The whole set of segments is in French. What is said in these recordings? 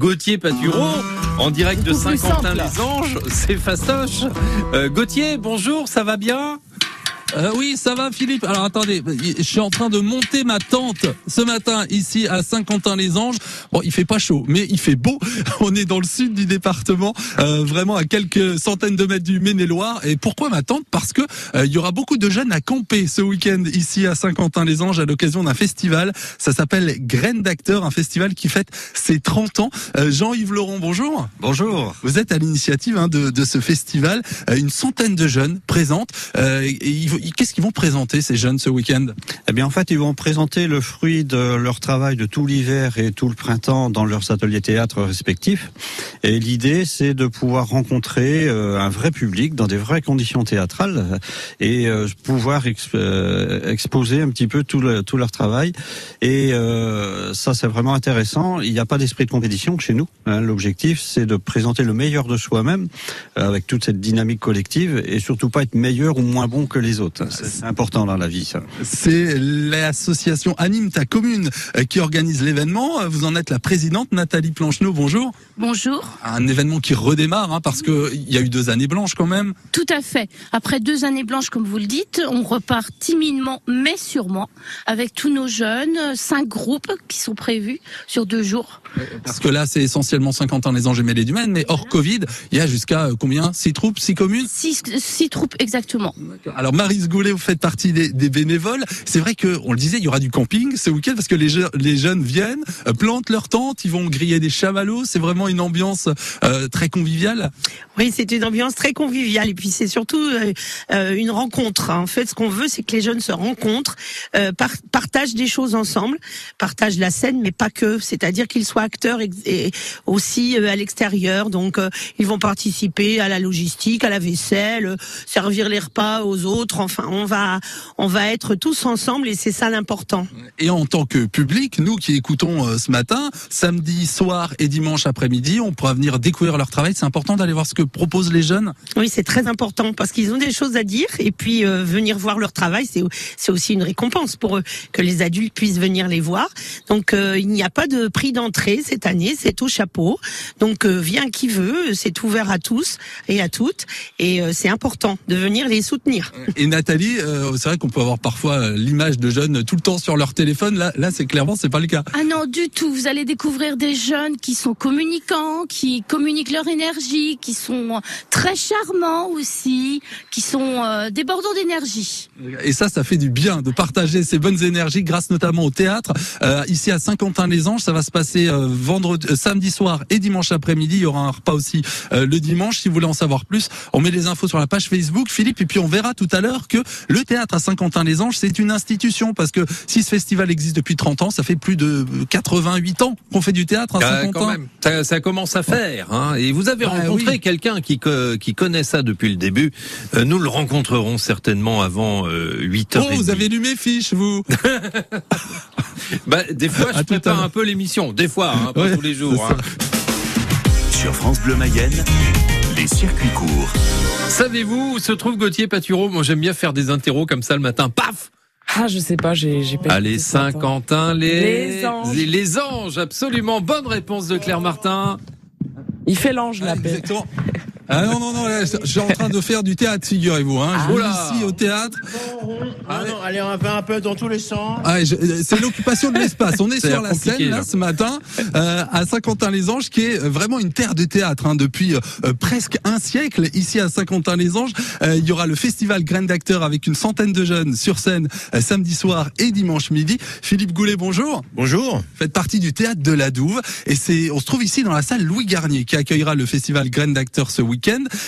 Gauthier Patureau, en direct de Saint-Quentin-les-Anges, c'est fastoche. Euh, Gauthier, bonjour, ça va bien? Euh, oui, ça va Philippe. Alors attendez, je suis en train de monter ma tente ce matin ici à Saint-Quentin-les-Anges. Bon, il fait pas chaud, mais il fait beau. On est dans le sud du département, euh, vraiment à quelques centaines de mètres du Maine-et-Loire. Et pourquoi ma tente? Parce que euh, il y aura beaucoup de jeunes à camper ce week-end ici à Saint-Quentin-les-Anges à l'occasion d'un festival. Ça s'appelle Graines d'acteurs, un festival qui fête ses 30 ans. Euh, Jean-Yves Laurent, bonjour. Bonjour. Vous êtes à l'initiative hein, de, de ce festival. Euh, une centaine de jeunes présentent. Euh, et ils Qu'est-ce qu'ils vont présenter ces jeunes ce week-end? Eh bien, en fait, ils vont présenter le fruit de leur travail de tout l'hiver et tout le printemps dans leurs ateliers théâtre respectifs. Et l'idée, c'est de pouvoir rencontrer euh, un vrai public dans des vraies conditions théâtrales et euh, pouvoir euh, exposer un petit peu tout, le- tout leur travail. Et ça, c'est vraiment intéressant. Il n'y a pas d'esprit de compétition chez nous. hein. L'objectif, c'est de présenter le meilleur de soi-même avec toute cette dynamique collective et surtout pas être meilleur ou moins bon que les autres. C'est important dans la vie, ça. C'est l'association Anime ta commune euh, qui organise l'événement. Euh, Vous en êtes la présidente, Nathalie Plancheneau. Bonjour. Bonjour. Un événement qui redémarre hein, parce que il y a eu deux années blanches quand même. Tout à fait. Après deux années blanches, comme vous le dites, on repart timidement, mais sûrement, avec tous nos jeunes, euh, cinq groupes qui sont prévus sur deux jours. Parce que là, c'est essentiellement 50 ans les Anges et Mêlées du Maine, mais hors Covid, il y a jusqu'à combien? Six troupes, six communes? Six, six troupes exactement. Alors Vous faites partie des, bénévoles. C'est vrai que on le disait, il y aura du camping ce week-end parce que les, je- les jeunes viennent, euh, plantent leur tente, ils vont griller des chamallows. C'est vraiment une ambiance euh, très conviviale. Oui, c'est une ambiance très conviviale et puis c'est surtout euh, une rencontre. hein. En fait, ce qu'on veut, c'est que les jeunes se rencontrent, par- partagent des choses ensemble, partagent la scène, mais pas que. C'est-à-dire qu'ils soient acteurs et aussi à l'extérieur. Donc, ils vont participer à la logistique, à la vaisselle, servir les repas aux autres. Enfin, on va, on va être tous ensemble et c'est ça l'important. Et en tant que public, nous qui écoutons euh, ce matin, samedi soir et dimanche après-midi, on pourra venir découvrir leur travail. C'est important d'aller voir ce que proposent les jeunes. Oui, c'est très important parce qu'ils ont des choses à dire et puis euh, venir voir leur travail, c'est c'est aussi une récompense pour eux que les adultes puissent venir les voir. Donc euh, il n'y a pas de prix d'entrée cette année, c'est au chapeau. Donc euh, vient qui veut, c'est ouvert à tous et à toutes et c'est important de venir les soutenir. Et Nathalie, euh, c'est vrai qu'on peut avoir parfois euh, l'image de jeunes tout le temps sur leur téléphone. Là, là, c'est clairement c'est pas le cas. Ah non, du tout. Vous allez découvrir des jeunes qui sont communicants, qui communiquent leur énergie, qui sont très charmants aussi, qui sont euh, débordants d'énergie. Et ça, ça fait du bien de partager ces bonnes énergies grâce notamment au théâtre. Euh, ici à Saint-Quentin-les-Anges, ça va se passer euh, vendredi, euh, samedi soir et dimanche après-midi. Il y aura un repas aussi euh, le dimanche. Si vous voulez en savoir plus, on met les infos sur la page Facebook, Philippe. Et puis on verra tout à l'heure que le théâtre à Saint-Quentin-les-Anges, c'est une institution parce que si ce festival existe depuis 30 ans, ça fait plus de 88 ans qu'on fait du théâtre à Ah, Saint-Quentin. quand même, ça, ça commence à faire. Hein. Et vous avez Bah, rencontré oui. quelqu'un qui, qui connaît ça depuis le début. Euh, nous le rencontrerons certainement avant euh, 8 heures. Oh, vous avez lu mes fiches, vous Bah, des fois, je à prépare l'heure. un peu l'émission. Des fois, hein, pas Ouais, tous les jours. hein. Sur France Bleu Mayenne, les circuits courts. Savez-vous où se trouve Gauthier Patureau Moi, j'aime bien faire des interros comme ça le matin. Paf Ah, je sais pas, j'ai j'ai pas Allez. Saint-Quentin, les... Les anges. les les anges, absolument. Bonne réponse de Claire Martin. Il fait l'ange, la paix. Exactement. Ah non, non, non, là, je suis en train de faire du théâtre, figurez-vous. Hein. Je Ah, oula. ici au théâtre. Ah non, allez, on va un peu dans tous les sens. Ah, c'est l'occupation de l'espace. On est sur la scène là, ce matin euh, à Saint-Quentin-les-Anges, qui est vraiment une terre de théâtre hein, depuis euh, presque un siècle. Ici à Saint-Quentin-les-Anges, euh, il y aura le festival Graines d'acteurs avec une centaine de jeunes sur scène euh, samedi soir et dimanche midi. Philippe Goulet, bonjour. Bonjour. Vous faites partie du théâtre de la Douve et c'est on se trouve ici dans la salle Louis Garnier qui accueillera le festival Graines d'acteurs ce week-end.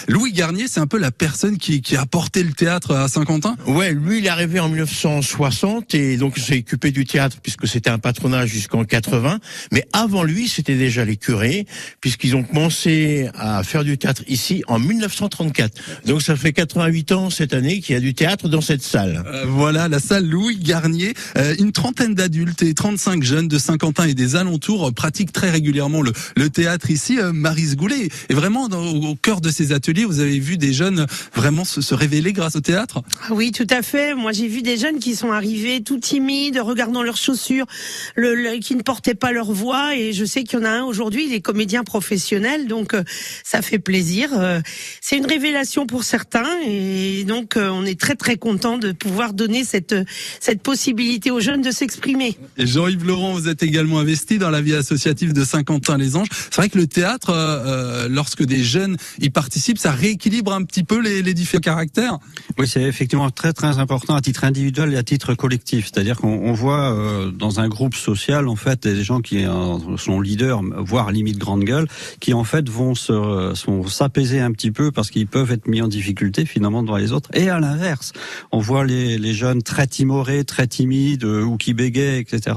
Louis Garnier, c'est un peu la personne qui, qui a apporté le théâtre à Saint-Quentin? Ouais, lui, il est arrivé en 1960 et donc il s'est occupé du théâtre puisque c'était un patronage jusqu'en 80. Mais avant lui, c'était déjà les curés puisqu'ils ont commencé à faire du théâtre ici en 1934. Donc ça fait 88 ans cette année qu'il y a du théâtre dans cette salle. Euh, voilà la salle Louis Garnier. Euh, une trentaine d'adultes et 35 jeunes de Saint-Quentin et des alentours pratiquent très régulièrement le, le théâtre ici. Euh, Marise Goulet est vraiment dans- au cœur lors de ces ateliers, vous avez vu des jeunes vraiment se, se révéler grâce au théâtre? Ah Oui, tout à fait. Moi, j'ai vu des jeunes qui sont arrivés tout timides, regardant leurs chaussures, le, le- qui ne portaient pas leur voix. Et je sais qu'il y en a un aujourd'hui, il est comédien professionnel, donc euh, ça fait plaisir. Euh, C'est une révélation pour certains, et donc euh, on est très très content de pouvoir donner cette cette possibilité aux jeunes de s'exprimer. Et Jean-Yves Laurent, vous êtes également investi dans la vie associative de Saint-Quentin-les-Anges. C'est vrai que le théâtre, lorsque des jeunes y participent, ça rééquilibre un petit peu les, différents caractères. Oui, c'est effectivement très très important à titre individuel et à titre collectif. C'est-à-dire qu'on on voit euh, dans un groupe social en fait des gens qui sont leaders, voire limite grande gueule, qui en fait vont s'apaiser un petit peu parce qu'ils peuvent être mis en difficulté finalement devant les autres. Et à l'inverse, on voit les, jeunes très timorés, très timides euh, ou qui bégayent, etc.,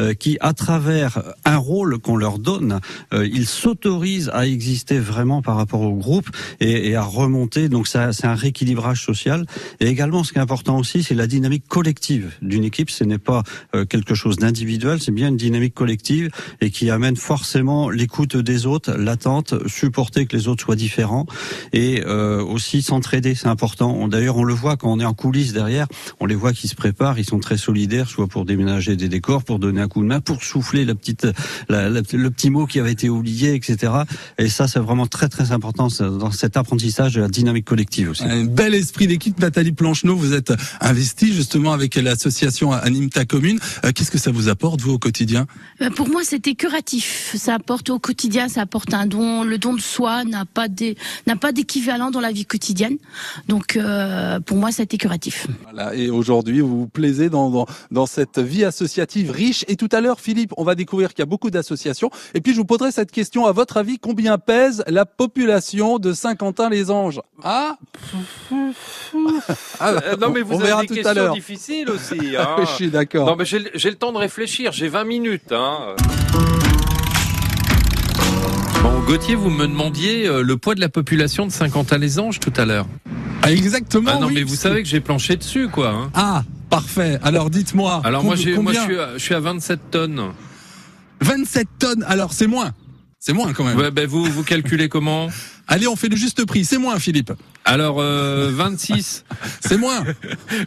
euh, qui à travers un rôle qu'on leur donne, ils s'autorisent à exister vraiment par rapport au groupe et, à remonter. Donc c'est un rééquilibrage social. Et également, ce qui est important aussi, c'est la dynamique collective d'une équipe. Ce n'est pas euh, quelque chose d'individuel, c'est bien une dynamique collective et qui amène forcément l'écoute des autres, l'attente, supporter que les autres soient différents et euh, aussi s'entraider. C'est important. D'ailleurs, on le voit quand on est en coulisses derrière. On les voit qui se préparent. Ils sont très solidaires, soit pour déménager des décors, pour donner un coup de main, pour souffler la petite, le petit mot qui avait été oublié, etc. Et ça, c'est vraiment très très important c'est dans cet apprentissage de la dynamique collective aussi. Un bel esprit d'équipe. Nathalie Plancheneau, vous êtes investie justement avec l'association Anime ta commune. Euh, Qu'est-ce que ça vous apporte, vous, au quotidien? Ben, Pour moi, c'était curatif. Ça apporte au quotidien, ça apporte un don. Le don de soi n'a pas d'é- n'a pas d'équivalent dans la vie quotidienne. Donc, euh, pour moi, c'était curatif. Voilà, et aujourd'hui, vous vous plaisez dans, dans, dans cette vie associative riche. Et tout à l'heure, Philippe, on va découvrir qu'il y a beaucoup d'associations. Et puis, je vous poserai cette question. À votre avis, combien pèse la population? De Saint-Quentin-les-Anges Ah Ah, Euh, non mais vous on avez tout des à questions difficiles aussi. Hein. Je suis d'accord. Non mais j'ai le temps de réfléchir, j'ai 20 minutes. Hein. Bon, Gauthier, vous me demandiez euh, le poids de la population de Saint-Quentin-les-Anges tout à l'heure. Ah, exactement. Ah non, oui. mais vous savez que j'ai planché dessus, quoi. hein. Ah, parfait. Alors, dites-moi. Alors moi, com- j'ai, moi, je combien suis, à, je suis à 27 tonnes. 27 tonnes. Alors, c'est moins. C'est moins quand même. Ouais, ben vous, vous calculez comment Allez, on fait le juste prix. C'est moins, Philippe. Alors, euh, 26, C'est moins.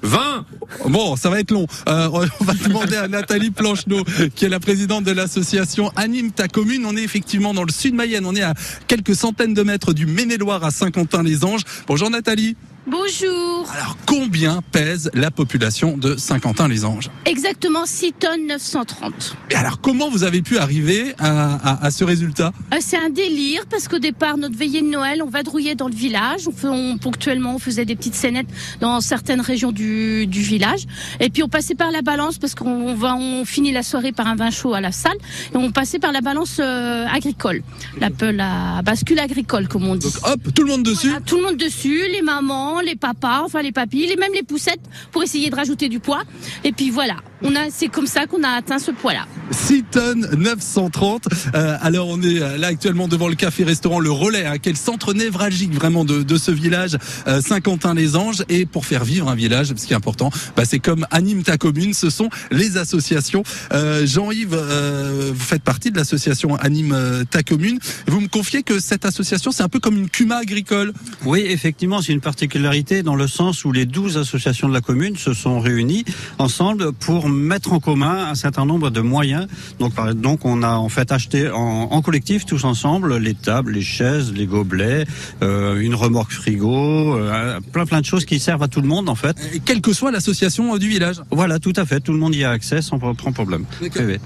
20 Bon, ça va être long. Euh, on va demander à Nathalie Plancheneau, qui est la présidente de l'association Anime ta commune. On est effectivement dans le sud Mayenne. On est à quelques centaines de mètres du Maine-et-Loire à Saint-Quentin-les-Anges. Bonjour Nathalie. Bonjour. Alors, combien pèse la population de Saint-Quentin-les-Anges Exactement 6 tonnes 930. Et alors, comment vous avez pu arriver à, à- à ce résultat? Euh, C'est un délire parce qu'au départ, notre veillée de Noël, on vadrouillait dans le village. On, ponctuellement, on faisait des petites scénettes dans certaines régions du, du village. Et puis on passait par la balance parce qu'on va, on finit la soirée par un vin chaud à la salle. Et on passait par la balance euh, agricole, la, bascule agricole comme on dit. Donc, hop, tout le monde dessus. Voilà, tout le monde dessus, les mamans, les papas, enfin les papis, les, même les poussettes pour essayer de rajouter du poids. Et puis voilà, on a, c'est comme ça qu'on a atteint ce poids-là. 6 tonnes 930. Euh, alors on est euh, là actuellement devant le café-restaurant Le Relais, hein, qui est le centre névralgique vraiment de, de ce village euh, Saint-Quentin-les-Anges. Et pour faire vivre un village, ce qui est important, bah, c'est comme anime ta commune, ce sont les associations. Euh, Jean-Yves, euh, vous faites partie de l'association Anime ta commune. Vous me confiez que cette association, c'est un peu comme une cuma agricole. Oui, effectivement, c'est une particularité dans le sens où les 12 associations de la commune se sont réunies ensemble pour mettre en commun un certain nombre de moyens. Donc, donc on a en fait acheté en, en collectif tous ensemble les tables, les chaises, les gobelets, euh, une remorque frigo, euh, plein plein de choses qui servent à tout le monde en fait. Et quelle que soit l'association euh, du village. Voilà, tout à fait, tout le monde y a accès sans sans problème.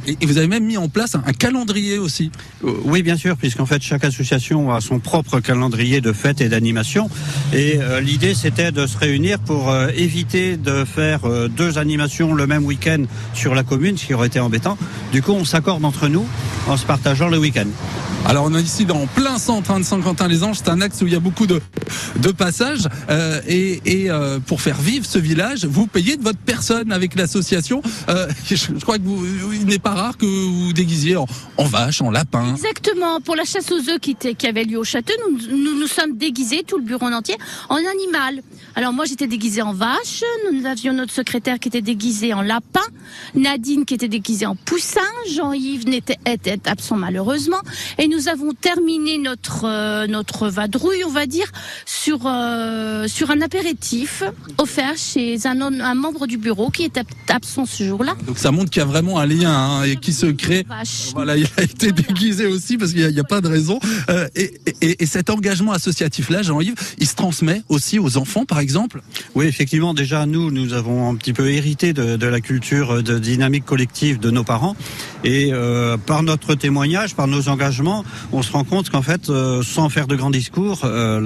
Et, et vous avez même mis en place un, un calendrier aussi. Oui, bien sûr, puisqu'en fait chaque association a son propre calendrier de fêtes et d'animation. Et euh, l'idée c'était de se réunir pour éviter de faire deux animations le même week-end sur la commune, ce qui aurait été embêtant. Du coup, on s'accorde entre nous en se partageant le week-end. Alors on est ici dans plein centre hein, de Saint-Quentin-les-Anges, c'est un axe où il y a beaucoup de, de passages euh, et, et euh, pour faire vivre ce village, vous payez de votre personne avec l'association. Euh, je, crois que il n'est pas rare que vous déguisiez en, vache, en lapin. Exactement. Pour la chasse aux œufs qui, était- qui avait lieu au château, nous, nous sommes déguisés, tout le bureau en entier, en animal. Alors moi j'étais déguisée en vache, nous avions notre secrétaire qui était déguisé en lapin, Nadine qui était déguisée en poussin, Jean-Yves n'était était absent malheureusement, nous avons terminé notre euh, notre vadrouille, on va dire, sur euh, sur un apéritif offert chez un, membre du bureau qui était absent ce jour-là. Donc ça montre qu'il y a vraiment un lien hein, et qui se crée. Voilà, il a été déguisé aussi parce qu'il n'y a, il y a pas de raison. Euh, et, et- et cet engagement associatif-là, Jean-Yves, il se transmet aussi aux enfants, par exemple? Oui, effectivement, déjà nous, nous avons un petit peu hérité de, de la culture de dynamique collective de nos parents, et euh, par notre témoignage, par nos engagements, on se rend compte qu'en fait, euh, sans faire de grands discours, euh,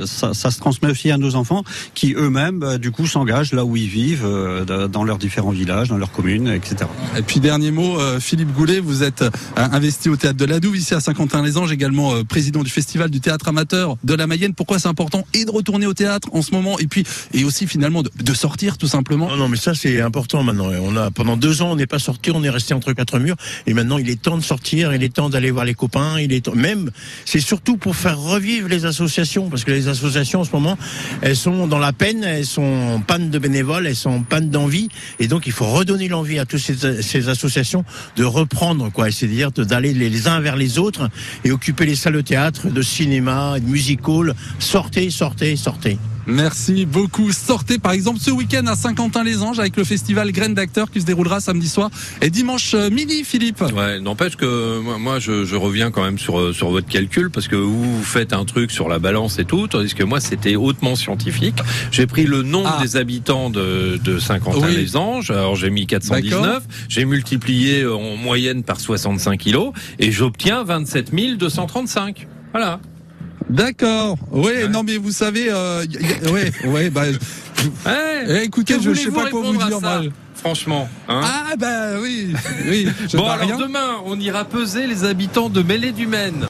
le- ça, ça se transmet aussi à nos enfants qui eux-mêmes, bah, du coup, s'engagent là où ils vivent, euh, dans leurs différents villages, dans leurs communes, etc. Et puis dernier mot, euh, Philippe Goulet, vous êtes euh, investi au théâtre de la Douve ici à Saint-Quentin-les-Anges, également euh, président du festival du théâtre amateur de la Mayenne. Pourquoi c'est important et de retourner au théâtre en ce moment et puis et aussi finalement de, de sortir tout simplement? Non, non, mais ça c'est important maintenant. On a pendant deux ans, on n'est pas sorti, on est resté entre quatre murs, et maintenant il est temps de sortir, il est temps d'aller voir les copains, il est même, c'est surtout pour faire revivre les associations, parce que les associations en ce moment, elles sont dans la peine, elles sont en panne de bénévoles, elles sont en panne d'envie, et donc il faut redonner l'envie à toutes ces, associations de reprendre, quoi, c'est-à-dire d'aller les uns vers les autres et occuper les salles de théâtre, de cinéma, de music hall. Sortez, sortez, sortez. Merci beaucoup. Sortez par exemple ce week-end à Saint-Quentin-les-Anges avec le festival Graines d'acteurs qui se déroulera samedi soir et dimanche euh, midi, Philippe. Ouais, n'empêche que moi, moi, je, je reviens quand même sur euh, sur votre calcul parce que vous, vous faites un truc sur la balance et tout, tandis que moi c'était hautement scientifique. J'ai pris le nombre Ah. des habitants de, de Saint-Quentin-les-Anges, alors j'ai mis 419, j'ai multiplié euh, en moyenne par 65 kilos et j'obtiens 27 235. Voilà. D'accord. Ouais, non mais vous savez, euh, ouais, ouais, bah, Ouais. eh, écoutez, je, je sais pas quoi vous dire. moi. Franchement, hein Ah bah oui, oui. Bon alors rien. demain, on ira peser les habitants de Mêlée du Maine.